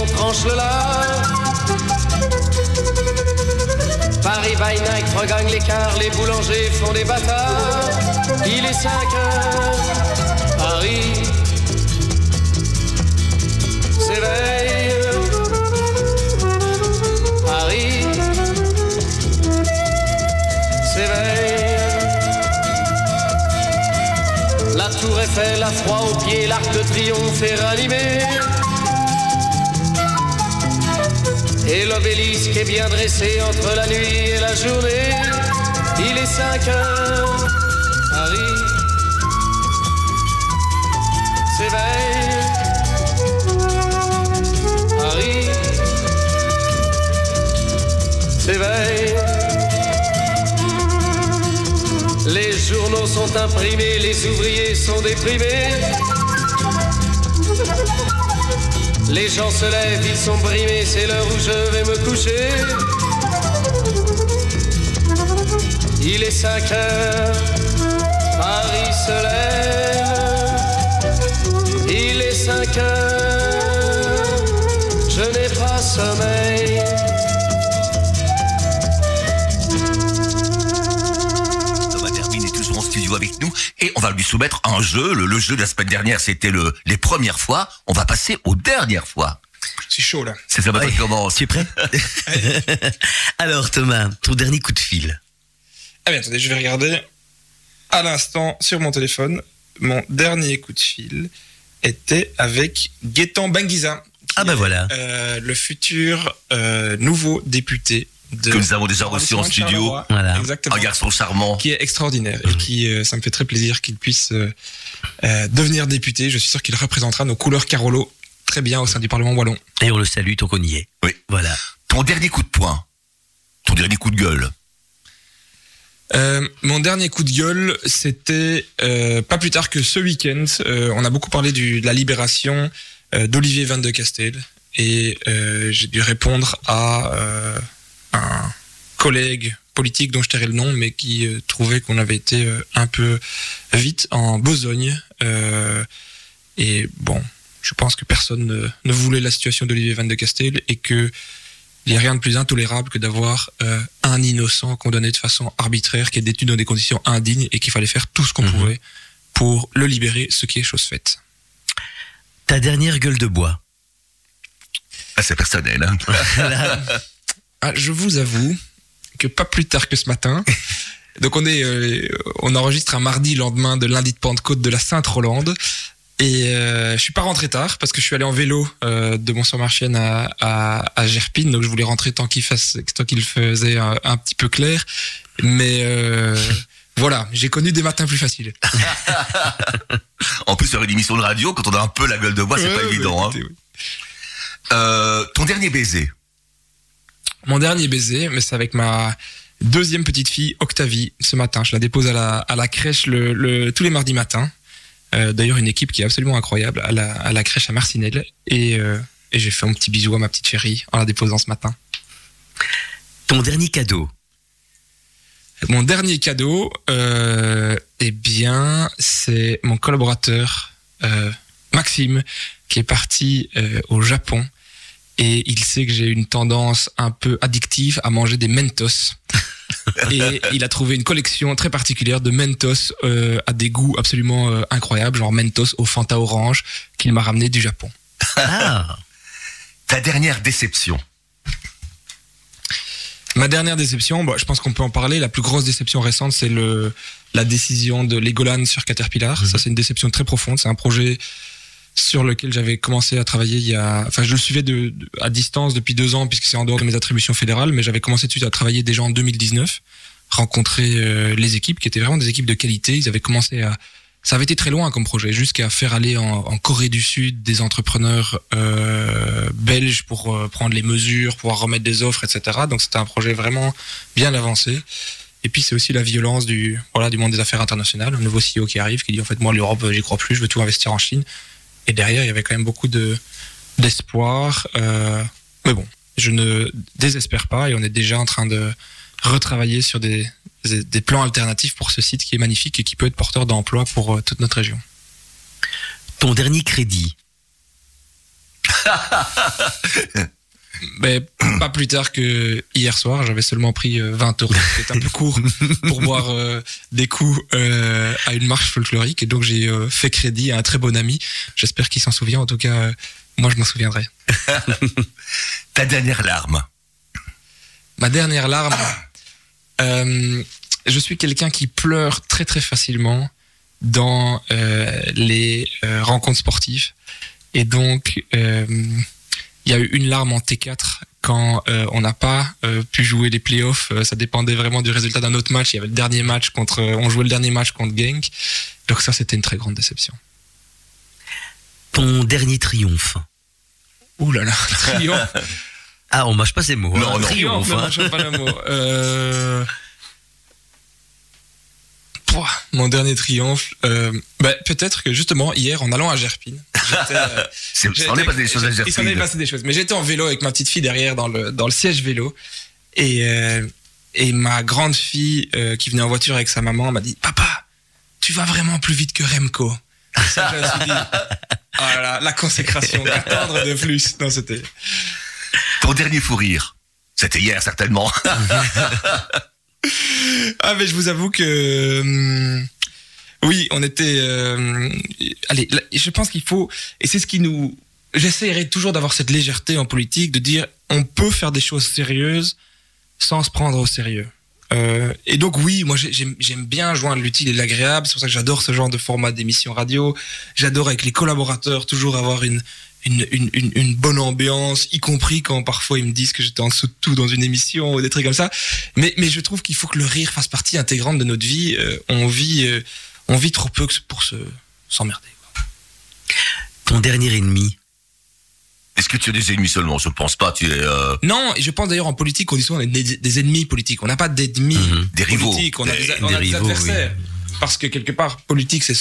on tranche le lard. Paris by night regagne l'écart, les boulangers font des bâtards. Il est 5 heures, Paris s'éveille. Paris s'éveille. La tour Eiffel a froid aux pieds, l'arc de triomphe est ranimé. Et l'obélisque est bien dressé entre la nuit et la journée. Il est 5 heures, Paris s'éveille. Paris s'éveille. Les journaux sont imprimés, les ouvriers sont déprimés. Les gens se lèvent, ils sont brimés, c'est l'heure où je vais me coucher. Il est 5 heures, Paris se lève. Il est 5 heures, je n'ai pas sommeil. Va lui soumettre un jeu. Le, le jeu de la semaine dernière, c'était le, les premières fois. On va passer aux dernières fois. C'est chaud là. C'est ça maintenant Ouais. qui commence. Tu es prêt Alors Thomas, ton dernier coup de fil. Ah bien, attendez, je vais regarder à l'instant sur mon téléphone. Mon dernier coup de fil était avec Gaëtan Banguiza. Ah bah est, voilà. euh, le futur euh, nouveau député de Que nous avons déjà reçu en studio. Voilà. Exactement. Un garçon charmant. Qui est extraordinaire et qui, euh, ça me fait très plaisir qu'il puisse euh, euh, devenir député. Je suis sûr qu'il représentera nos couleurs Carolo très bien au sein du Parlement wallon. Et on le salue tant qu'on y est. Oui. Voilà. Ton dernier coup de poing. Ton dernier coup de gueule. Euh, mon dernier coup de gueule, c'était euh, pas plus tard que ce week-end. Euh, on a beaucoup parlé du, de la libération euh, d'Olivier Van de Castel et euh, j'ai dû répondre à euh, un collègue politique dont je tairai le nom, mais qui euh, trouvait qu'on avait été euh, un peu vite en besogne. Euh, et bon, je pense que personne ne, ne voulait la situation d'Olivier Van de Castel et que il n'y a rien de plus intolérable que d'avoir euh, un innocent condamné de façon arbitraire qui est détenu dans des conditions indignes et qu'il fallait faire tout ce qu'on Mhm. pouvait pour le libérer, ce qui est chose faite. Ta dernière gueule de bois. Ah, c'est personnel. Hein. Ah, je vous avoue que pas plus tard que ce matin, donc on est, euh, on enregistre un mardi lendemain de lundi de Pentecôte de la Sainte-Rolande. Et euh, je suis pas rentré tard parce que je suis allé en vélo euh, de Mont-sur-Marchienne à, à, à Gerpine, donc je voulais rentrer tant qu'il fasse, tant qu'il faisait un, un petit peu clair. Mais euh, voilà, j'ai connu des matins plus faciles. En plus, sur une émission de radio, quand on a un peu la gueule de bois, c'est Ouais, pas ouais, évident. hein. oui. Ton dernier baiser. Mon dernier baiser, mais c'est avec ma deuxième petite fille, Octavie, ce matin. Je la dépose à la, à la crèche le, le- tous les mardis matins. Euh, D'ailleurs, une équipe qui est absolument incroyable à la, à la crèche à Marcinelle. Et, euh, et j'ai fait un petit bisou à ma petite chérie en la déposant ce matin. Ton dernier cadeau. Mon dernier cadeau, euh, eh bien, c'est mon collaborateur euh, Maxime qui est parti euh, au Japon et il sait que j'ai une tendance un peu addictive à manger des Mentos. et il a trouvé une collection très particulière de Mentos euh, à des goûts absolument euh, incroyables, genre Mentos au Fanta orange qu'il m'a ramené du Japon. Ah, Ta dernière déception. Ma dernière déception, bah, je pense qu'on peut en parler. La plus grosse déception récente, c'est le la décision de Legoland sur Caterpillar. Ça, c'est une déception très profonde. C'est un projet sur lequel j'avais commencé à travailler il y a, enfin, je le suivais de, à distance depuis deux ans puisque c'est en dehors de mes attributions fédérales, mais j'avais commencé tout de suite à travailler déjà en 2019, rencontrer euh, les équipes qui étaient vraiment des équipes de qualité. Ils avaient commencé à, ça avait été très loin comme projet, jusqu'à faire aller en, en Corée du Sud des entrepreneurs euh, belges pour euh, prendre les mesures, pouvoir remettre des offres, etc. Donc c'était un projet vraiment bien avancé. Et puis c'est aussi la violence du voilà du monde des affaires internationales, un nouveau CEO qui arrive qui dit en fait moi l'Europe j'y crois plus, je veux tout investir en Chine. Et derrière il y avait quand même beaucoup de d'espoir. Euh, mais bon, je ne désespère pas et on est déjà en train de retravailler sur des, des, des plans alternatifs pour ce site qui est magnifique et qui peut être porteur d'emploi pour euh, toute notre région. ton dernier crédit. Mais pas plus tard que hier soir, j'avais seulement pris euh, 20 euros. C'était un peu court pour boire euh, des coups euh, à une marche folklorique. Et donc j'ai euh, fait crédit à un très bon ami. J'espère qu'il s'en souvient. En tout cas, euh, moi je m'en souviendrai. Ta dernière larme. Ma dernière larme. euh, je suis quelqu'un qui pleure très très facilement dans euh, les euh, rencontres sportives. Et donc, euh, il y a eu une larme en T4 quand euh, on n'a pas euh, pu jouer les playoffs. Euh, ça dépendait vraiment du résultat d'un autre match. Il y avait le dernier match contre, euh, on jouait le dernier match contre Genk. Donc ça, c'était une très grande déception. Ton dernier triomphe. Ouh là là, triomphe. Ah, on mâche pas ces mots. Non, hein. non. Triomphe. Non, hein. j'aime pas le mot. Pouah, Mon dernier triomphe. Euh... bah, Peut-être que justement, hier, en allant à Gerpine, j'étais, euh, C'est- J'ai Ça en est passé des choses à Il s'en est passé des choses. Mais j'étais en vélo avec ma petite fille derrière dans le, dans le siège vélo. Et, euh, et ma grande fille qui venait en voiture avec sa maman m'a dit Papa, tu vas vraiment plus vite que Remco. Ça, je me suis dit Oh là là, la consécration, qu'attendre de plus. Non, c'était. Ton dernier fou rire. C'était hier, certainement. Ah, mais je vous avoue que. hum, oui, on était. euh, allez, je pense qu'il faut. Et c'est ce qui nous. J'essaierai toujours d'avoir cette légèreté en politique, de dire on peut faire des choses sérieuses sans se prendre au sérieux. Euh, et donc oui, moi j'ai- j'aime j'aime bien joindre l'utile et l'agréable. C'est pour ça que j'adore ce genre de format d'émission radio. J'adore avec les collaborateurs toujours avoir une une, une, une, une bonne ambiance, y compris quand parfois ils me disent que j'étais en dessous de tout dans une émission ou des trucs comme ça. Mais, mais je trouve qu'il faut que le rire fasse partie intégrante de notre vie. Euh, on vit euh, on vit trop peu que pour se s'emmerder. Ton dernier ennemi. Est-ce que tu as des ennemis seulement? Je ne pense pas. Tu es euh, Non, et je pense d'ailleurs en politique, on dit souvent on est des, des ennemis politiques. On n'a pas d'ennemis Mhm. des rivaux. politiques, on a des, Des- on a des des rivaux, adversaires. Parce que quelque part, politique, c'est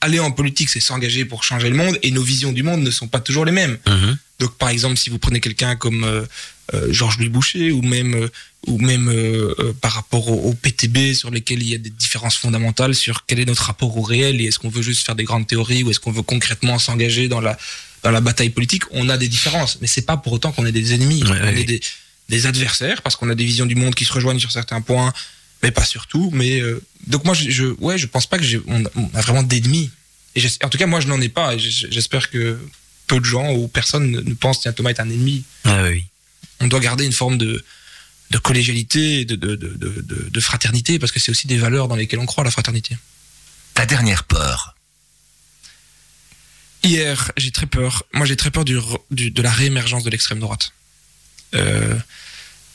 aller en politique, c'est s'engager pour changer le monde, et nos visions du monde ne sont pas toujours les mêmes. Mhm. Donc, par exemple, si vous prenez quelqu'un comme euh, euh, Georges-Louis Boucher, ou même, euh, ou même par rapport au, au PTB, sur lesquels il y a des différences fondamentales sur quel est notre rapport au réel, et est-ce qu'on veut juste faire des grandes théories, ou est-ce qu'on veut concrètement s'engager dans la, dans la bataille politique, on a des différences. Mais c'est pas pour autant qu'on est des ennemis. Ouais, on ouais. est des, des adversaires, parce qu'on a des visions du monde qui se rejoignent sur certains points, mais pas sur tout. Mais, euh, donc moi, je, je, ouais, je pense pas que j'ai, on, a- on a vraiment d'ennemis. Et en tout cas, moi, je n'en ai pas, et j'espère que peu de gens ou personne ne, ne pense tiens Thomas est un ennemi. Ah oui. On doit garder une forme de de collégialité, de de, de, de, fraternité, parce que c'est aussi des valeurs dans lesquelles on croit la fraternité. ta dernière peur. Hier, j'ai très peur. Moi, j'ai très peur du- de la réémergence de l'extrême droite. Euh,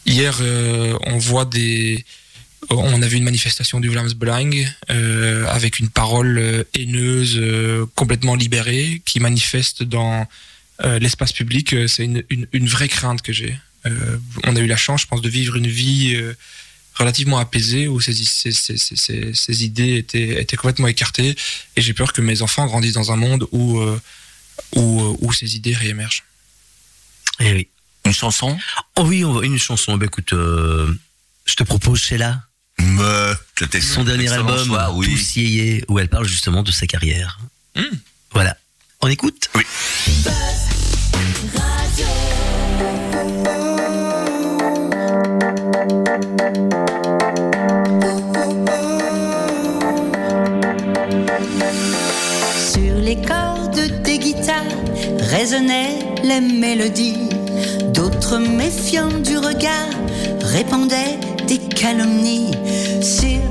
hier, euh, on voit des. On a vu une manifestation du Vlaams Belang euh, avec une parole euh, haineuse, euh, complètement libérée, qui manifeste dans euh, l'espace public. C'est une, une, une vraie crainte que j'ai. Euh, on a eu la chance, je pense, de vivre une vie euh, relativement apaisée où ces, ces, ces, ces- ces- ces idées étaient, étaient complètement écartées. Et j'ai peur que mes enfants grandissent dans un monde où, euh, où, où ces idées réémergent. Eh oui. Une chanson? Oh oui, on va- une chanson. Bah écoute, euh, je te propose Sheila, Me, c'était son dernier album, choix, oui. Tous yéyé, où elle parle justement de sa carrière. Hmm. Voilà. On écoute Sur les cordes des guitares résonnaient les mélodies. D'autres méfiants du regard répandaient des calomnies sur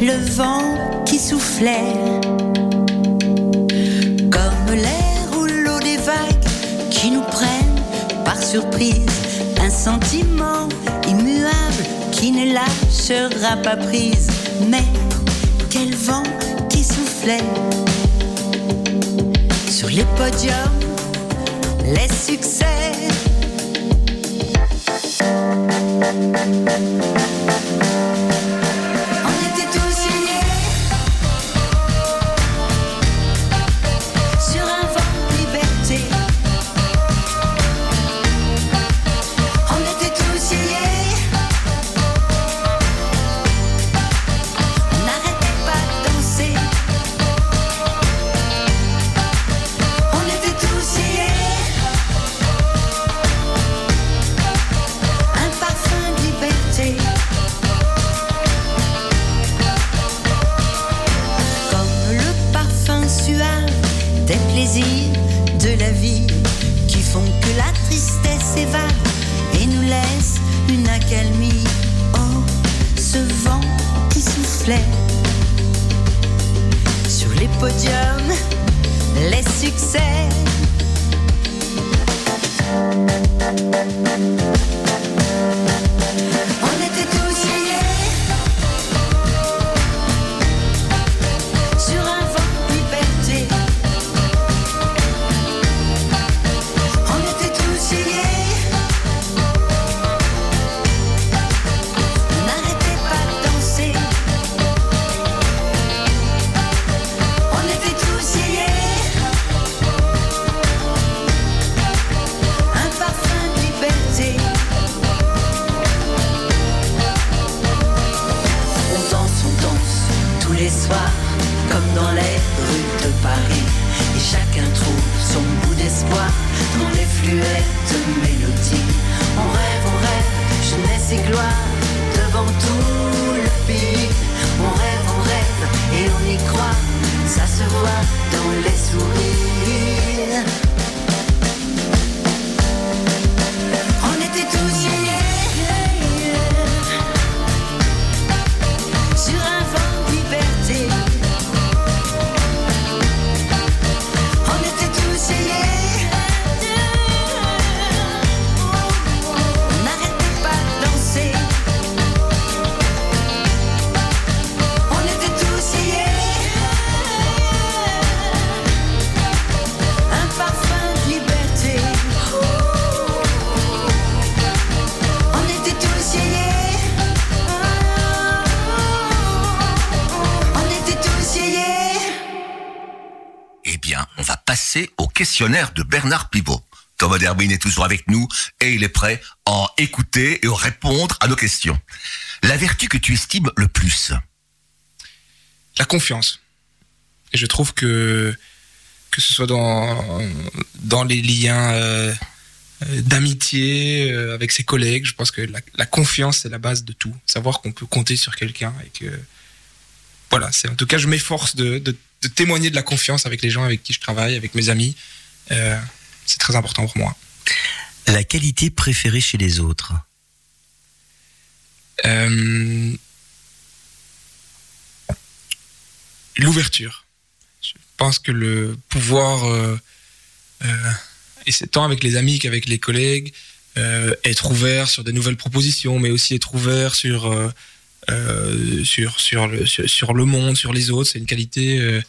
le vent qui soufflait. Comme l'air ou l'eau des vagues qui nous prennent par surprise. Un sentiment immuable qui ne lâchera pas prise. Mais quel vent qui soufflait sur les podiums, les succès. De Bernard Pivot. Thomas Derbin est toujours avec nous et il est prêt à écouter et à répondre à nos questions. La vertu que tu estimes le plus? La confiance. Et je trouve que que ce soit dans dans les liens euh, d'amitié euh, avec ses collègues, je pense que la, confiance c'est la base de tout. Savoir qu'on peut compter sur quelqu'un et que voilà, c'est en tout cas je m'efforce de témoigner de la confiance avec les gens avec qui je travaille, avec mes amis. Euh, c'est très important pour moi. La qualité préférée chez les autres. Euh, L'ouverture. Je pense que le pouvoir euh, et c'est tant avec les amis qu'avec les collègues, être ouvert sur des nouvelles propositions, mais aussi être ouvert sur, euh, sur, sur, le, sur, sur le monde, sur les autres. C'est une qualité euh,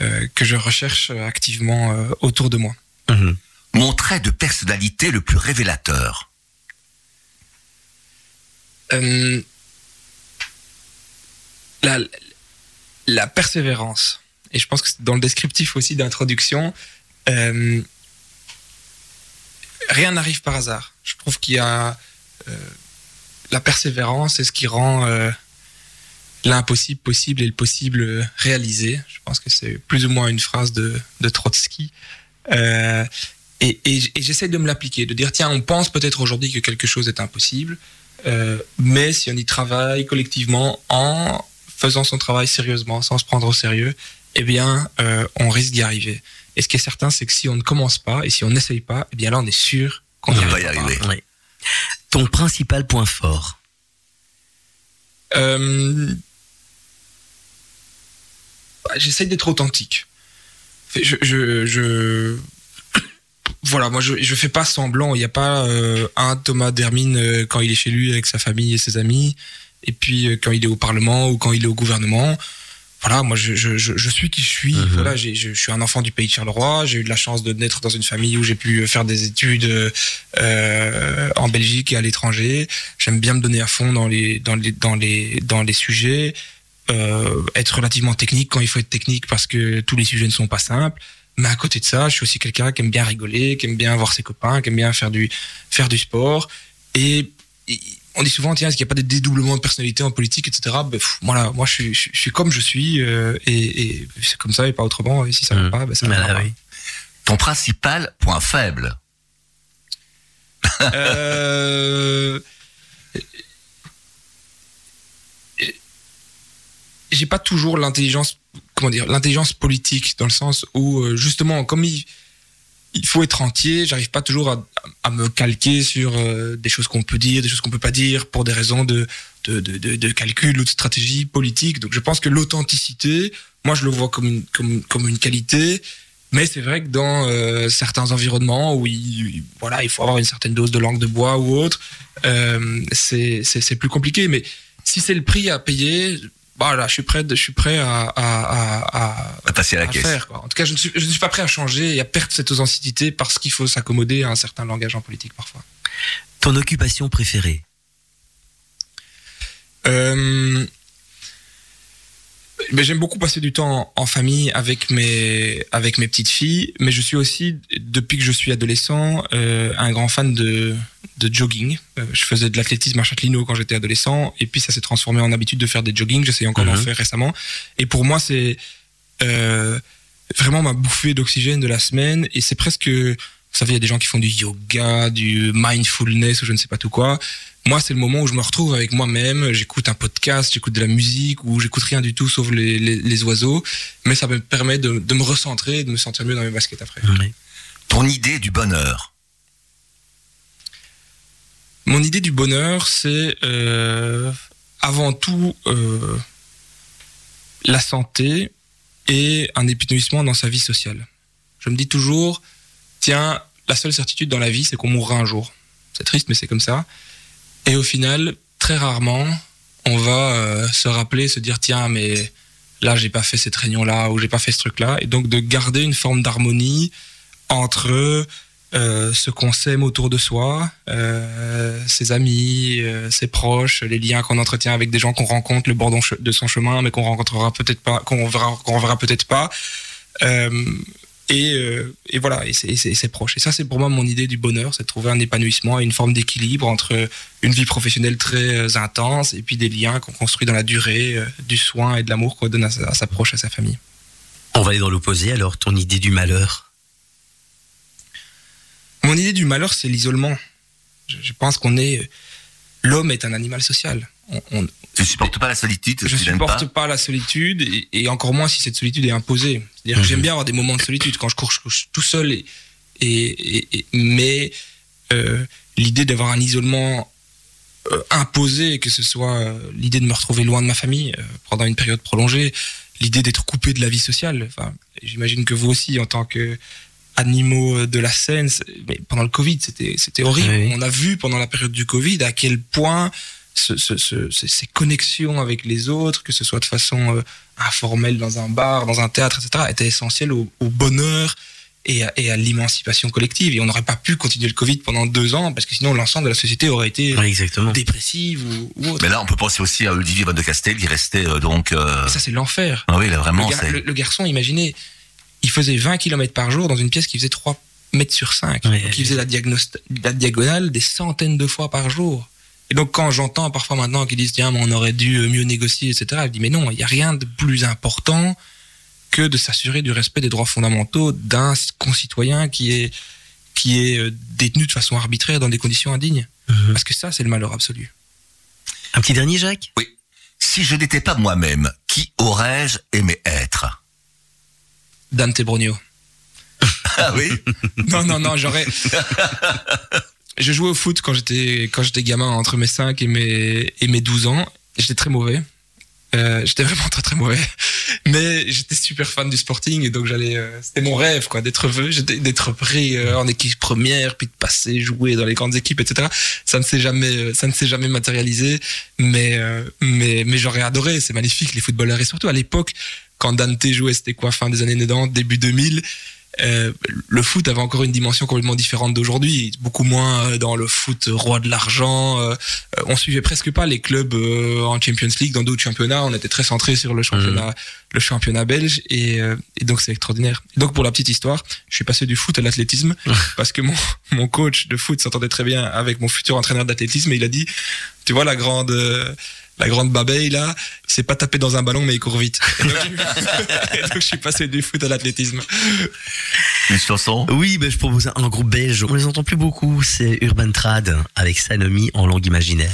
euh, que je recherche activement autour de moi. Mhm. Mon trait de personnalité le plus révélateur. Euh, la, la persévérance. Et je pense que dans le descriptif aussi d'introduction. euh, rien n'arrive par hasard. Je trouve qu'il y a euh, la persévérance, c'est ce qui rend l'impossible possible et le possible réalisé. Je pense que c'est plus ou moins une phrase de, de Trotsky. Euh, et et, j'essaie de me l'appliquer, de dire tiens, on pense peut-être aujourd'hui que quelque chose est impossible, euh, mais si on y travaille collectivement en faisant son travail sérieusement, sans se prendre au sérieux, eh bien, euh, on risque d'y arriver. Et ce qui est certain, c'est que si on ne commence pas et si on n'essaye pas, eh bien là, on est sûr qu'on va y arriver. Oui. Ton principal point fort. Euh, bah, J'essaye d'être authentique. Je, je, je- voilà, moi, je, je fais pas semblant. Il n'y a pas euh, un Thomas Dermine euh, quand il est chez lui avec sa famille et ses amis, et puis euh, quand il est au Parlement ou quand il est au gouvernement. Voilà, moi, je, je, je, suis qui je suis. Mhm. Voilà, je, je suis un enfant du pays de Charleroi. J'ai eu de la chance de naître dans une famille où j'ai pu faire des études euh, en Belgique et à l'étranger. J'aime bien me donner à fond dans les dans les dans les dans les sujets. Euh, être relativement technique quand il faut être technique parce que tous les sujets ne sont pas simples. Mais à côté de ça, je suis aussi quelqu'un qui aime bien rigoler, qui aime bien voir ses copains, qui aime bien faire du faire du sport. Et, et on dit souvent, tiens, est-ce qu'il n'y a pas des dédoublements de personnalité en politique, etc. Ben, pff, voilà, moi je suis, je, je suis comme je suis euh, et, et c'est comme ça et pas autrement. Et si ça ne va Mhm. pas, ben, ça ne va pas. oui. Ton principal point faible. Euh, j'ai pas toujours l'intelligence comment dire l'intelligence politique dans le sens où euh, justement comme il faut être entier j'arrive pas toujours à, me calquer sur euh, des choses qu'on peut dire des choses qu'on peut pas dire pour des raisons de de, de, calcul ou de stratégie politique donc je pense que l'authenticité moi je le vois comme une, comme, comme une qualité mais c'est vrai que dans euh, certains environnements où il, voilà, il faut avoir une certaine dose de langue de bois ou autre, euh, c'est plus compliqué. Mais si c'est le prix à payer, bah là, je suis prêt, de- je suis prêt à, à, à, à, À passer à la caisse. faire. Quoi. En tout cas, je ne, suis, je ne suis pas prêt à changer et à perdre cette authenticité parce qu'il faut s'accommoder à un certain langage en politique parfois. Ton occupation préférée? Euh, ben, j'aime beaucoup passer du temps en famille avec mes avec mes petites filles, mais je suis aussi depuis que je suis adolescent euh, un grand fan de de jogging. Euh, je faisais de l'athlétisme à Châtelineau quand j'étais adolescent, et puis ça s'est transformé en habitude de faire des jogging. J'essaie encore d'en Mhm. faire récemment, et pour moi c'est euh, vraiment ma bouffée d'oxygène de la semaine, et c'est presque vous savez, il y a des gens qui font du yoga, du mindfulness ou je ne sais pas tout quoi. Moi, c'est le moment où je me retrouve avec moi-même. J'écoute un podcast, j'écoute de la musique ou j'écoute rien du tout sauf les, les, les oiseaux. Mais ça me permet de, de me recentrer et de me sentir mieux dans mes baskets après. Oui. Ton idée du bonheur. Mon idée du bonheur, c'est euh, avant tout euh, la santé et un épanouissement dans sa vie sociale. Je me dis toujours, tiens, la seule certitude dans la vie, c'est qu'on mourra un jour. C'est triste, mais c'est comme ça. Et au final, très rarement, on va euh, se rappeler, se dire, tiens, mais là, j'ai pas fait cette réunion-là ou j'ai pas fait ce truc-là. Et donc, de garder une forme d'harmonie entre euh, ce qu'on s'aime autour de soi, euh, ses amis, ses proches, les liens qu'on entretient avec des gens qu'on rencontre le bord de- son chemin, mais qu'on rencontrera peut-être pas, qu'on verra, verra peut-être pas. Euh, et, euh, et voilà, et c'est- proche. Et ça, c'est pour moi mon idée du bonheur, c'est de trouver un épanouissement et une forme d'équilibre entre une vie professionnelle très euh, intense et puis des liens qu'on construit dans la durée, euh, du soin et de l'amour qu'on donne à sa, à sa proche, à sa famille. On va aller dans l'opposé alors, ton idée du malheur? Mon idée du malheur, c'est l'isolement. Je, je pense qu'on est. L'homme est un animal social. On, on- Tu supportes pas la solitude je supporte pas pas, la solitude et, et encore moins si cette solitude est imposée. C'est-à-dire que Mhm. j'aime bien avoir des moments de solitude quand je cours, je cours tout seul. Et, et, et- et- mais euh, l'idée d'avoir un isolement euh, imposé, que ce soit euh, l'idée de me retrouver loin de ma famille pendant une période prolongée, l'idée d'être coupé de la vie sociale. Enfin, j'imagine que vous aussi, en tant que animaux de la scène. Mais pendant le Covid, c'était c'était horrible. Oui. On a vu pendant la période du Covid à quel point ce- ce- ce- ce- ces connexions avec les autres, que ce soit de façon euh, informelle dans un bar, dans un théâtre, etc., étaient essentielles au, au bonheur et à, et à l'émancipation collective. Et on n'aurait pas pu continuer le Covid pendant deux ans parce que sinon l'ensemble de la société aurait été Oui, exactement. dépressive ou, ou autre. Mais là, on peut penser aussi à Olivier Van de Castel, qui restait euh, donc. euh, ça, c'est l'enfer. Ah oui, là, vraiment, le, gar- c'est. le- le garçon, imaginez, il faisait 20 km par jour dans une pièce qui faisait 3 mètres sur 5. Ouais. donc il faisait la diagonale des centaines de fois par jour. Et donc quand j'entends parfois maintenant qu'ils disent tiens mais on aurait dû euh, mieux négocier etc. Je dis mais non il n'y a rien de plus important que de s'assurer du respect des droits fondamentaux d'un concitoyen qui est qui est euh, détenu de façon arbitraire dans des conditions indignes. Mhm. Parce que ça c'est le malheur absolu. Un petit dernier, Jacques? Si je n'étais pas moi-même, qui aurais-je aimé être? Dante Brogno. Ah oui? Non, non, non, j'aurais. je jouais au foot quand j'étais quand j'étais gamin, entre mes 5 et mes, et mes 12 ans. J'étais très mauvais. Euh, j'étais vraiment très très mauvais. Mais j'étais super fan du sporting et donc j'allais. euh, C'était mon rêve, quoi, d'être j'étais- d'être pris euh, en équipe première, puis de passer, jouer dans les grandes équipes, etc. Ça ne s'est jamais, ça ne s'est jamais matérialisé. Mais, mais, mais j'aurais adoré. C'est magnifique, les footballeurs. Et surtout à l'époque, quand Dante jouait, c'était quoi, fin des années 90, début 2000 euh, le foot avait encore une dimension complètement différente d'aujourd'hui, beaucoup moins euh, dans le foot roi de l'argent. euh, on suivait presque pas les clubs euh, en Champions League, dans d'autres championnats. On était très centré sur le championnat, le championnat belge, et, euh, et donc c'est extraordinaire. Et donc pour la petite histoire, je suis passé du foot à l'athlétisme parce que mon mon coach de foot s'entendait très bien avec mon futur entraîneur d'athlétisme, et il a dit, tu vois la grande euh, la grande babeille là, il s'est pas tapé dans un ballon mais il court vite. Et donc, et donc, je suis passé du foot à l'athlétisme. Une chanson Oui, ben, je propose un groupe belge. On les entend plus beaucoup. C'est Urban Trad avec Sanomi en langue imaginaire.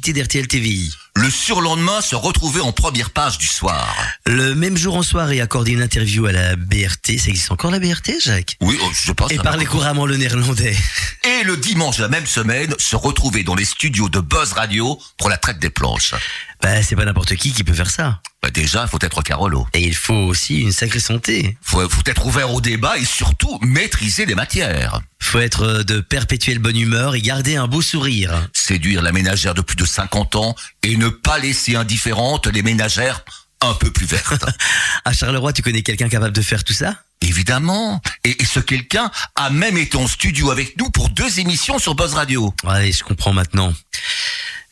d'RTL TVI. Le surlendemain, se retrouver en première page du soir. Le même jour en soirée, accorder une interview à la BRT. Ça existe encore la BRT, Jacques? Oui, oh, je pense. Et va. couramment le néerlandais. Et le dimanche de la même semaine, se retrouver dans les studios de Buzz Radio pour la traite des planches. Bah, c'est pas n'importe qui qui peut faire ça. Bah, déjà, il faut être Carolo. Et il faut aussi une sacrée santé. Faut, faut être ouvert au débat et surtout maîtriser les matières. Faut être euh, de perpétuelle bonne humeur et garder un beau sourire. Séduire la ménagère de plus de 50 ans et ne pas laisser indifférentes les ménagères un peu plus vertes. À Charleroi, tu connais quelqu'un capable de faire tout ça? Évidemment. Et, et ce quelqu'un a même été en studio avec nous pour deux émissions sur Buzz Radio. Ouais, je comprends maintenant.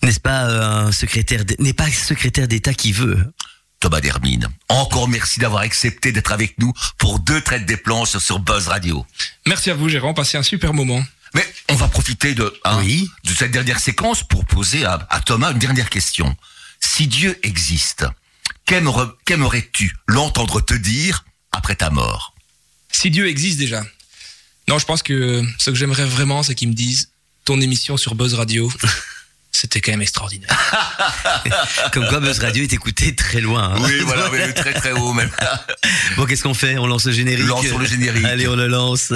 N'est-ce pas euh, un secrétaire, n'est pas secrétaire d'État qui veut? Thomas Dermine, encore merci d'avoir accepté d'être avec nous pour deux traites des planches sur Buzz Radio. Merci à vous, j'ai vraiment passé un super moment. Mais on va profiter de, hein, Oui. de cette dernière séquence pour poser à, à Thomas une dernière question. Si Dieu existe, qu'aimerais-tu l'entendre te dire après ta mort? Si Dieu existe déjà. Non, je pense que ce que j'aimerais vraiment, c'est qu'ils me disent ton émission sur Buzz Radio, c'était quand même extraordinaire. Comme quoi Buzz Radio est écouté très loin. hein. Oui, voilà, oui, très très haut même. Bon, qu'est-ce qu'on fait? On lance le générique Lançons le générique. Allez, on le lance.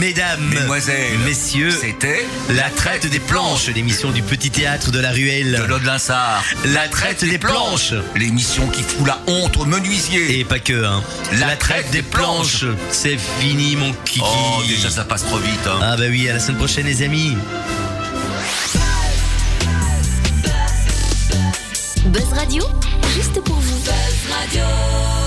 Mesdames, Mesdemoiselles, messieurs, c'était la traite des planches, l'émission du petit théâtre de la ruelle. de l'Aude Linsard. La traite des planches. L'émission qui fout la honte aux menuisiers. Et pas que, hein. La traite des planches. C'est fini, mon kiki. Oh, déjà ça passe trop vite. Hein. Ah bah oui, à la semaine prochaine, les amis. Buzz Radio, juste pour vous. Buzz Radio.